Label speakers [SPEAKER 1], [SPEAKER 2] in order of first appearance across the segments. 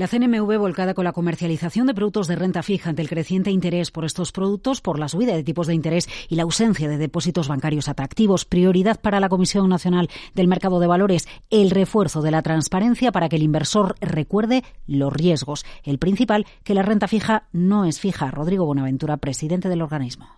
[SPEAKER 1] La CNMV volcada con la comercialización de productos de renta fija ante el creciente interés por estos productos, por la subida de tipos de interés y la ausencia de depósitos bancarios atractivos. Prioridad para la Comisión Nacional del Mercado de Valores, el refuerzo de la transparencia para que el inversor recuerde los riesgos. El principal, que la renta fija no es fija. Rodrigo Buenaventura, presidente del organismo.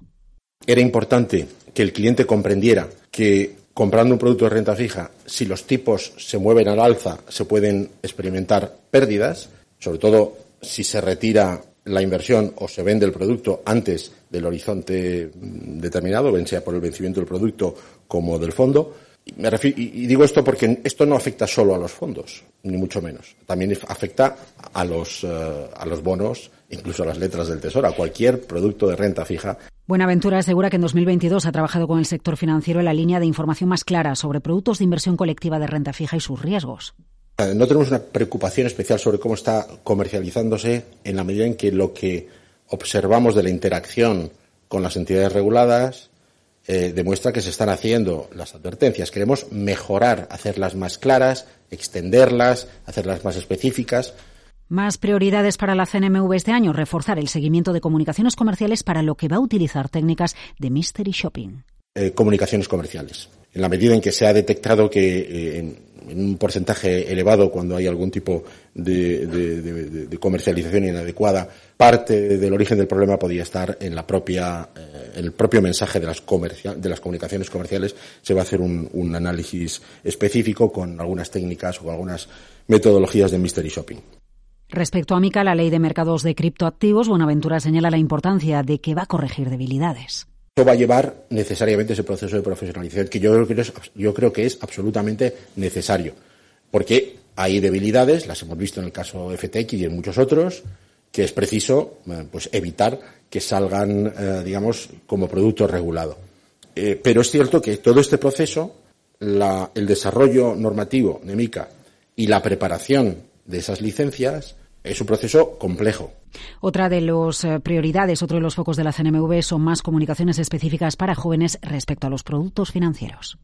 [SPEAKER 2] Era importante que el cliente comprendiera que comprando un producto de renta fija, si los tipos se mueven al alza, se pueden experimentar pérdidas, sobre todo si se retira la inversión o se vende el producto antes del horizonte determinado, bien sea por el vencimiento del producto como del fondo. y digo esto porque esto no afecta solo a los fondos, ni mucho menos. También afecta a los, eh, a los bonos, incluso a las letras del tesoro, a cualquier producto de renta fija
[SPEAKER 1] Buenaventura asegura que en 2022 ha trabajado con el sector financiero en la línea de información más clara sobre productos de inversión colectiva de renta fija y sus riesgos.
[SPEAKER 2] Eh, no tenemos una preocupación especial sobre cómo está comercializándose en la medida en que lo que observamos de la interacción con las entidades reguladas eh, demuestra que se están haciendo las advertencias. Queremos mejorar, hacerlas más claras, extenderlas, hacerlas más específicas
[SPEAKER 1] más prioridades para la CNMV este año, reforzar el seguimiento de comunicaciones comerciales para lo que va a utilizar técnicas de mystery shopping.
[SPEAKER 2] Eh, comunicaciones comerciales. En la medida en que se ha detectado que eh, en, un porcentaje elevado, cuando hay algún tipo de, comercialización inadecuada, parte del origen del problema podía estar en la propia, eh, el propio mensaje de las, de las comunicaciones comerciales. Se va a hacer un, un análisis específico con algunas técnicas o con algunas metodologías de mystery shopping.
[SPEAKER 1] Respecto a Mica, la ley de mercados de criptoactivos, Buenaventura señala la importancia de que va a corregir debilidades.
[SPEAKER 2] Eso va a llevar necesariamente ese proceso de profesionalización que yo creo que es, yo creo que es absolutamente necesario. Porque hay debilidades, las hemos visto en el caso FTX y en muchos otros, que es preciso eh, pues, evitar que salgan, eh, digamos, como producto regulado. Eh, pero es cierto que todo este proceso, el desarrollo normativo de MICA y la preparación de esas licencias es un proceso complejo.
[SPEAKER 1] Otra de las eh, prioridades, otro de los focos de la CNMV son más comunicaciones específicas para jóvenes respecto a los productos financieros.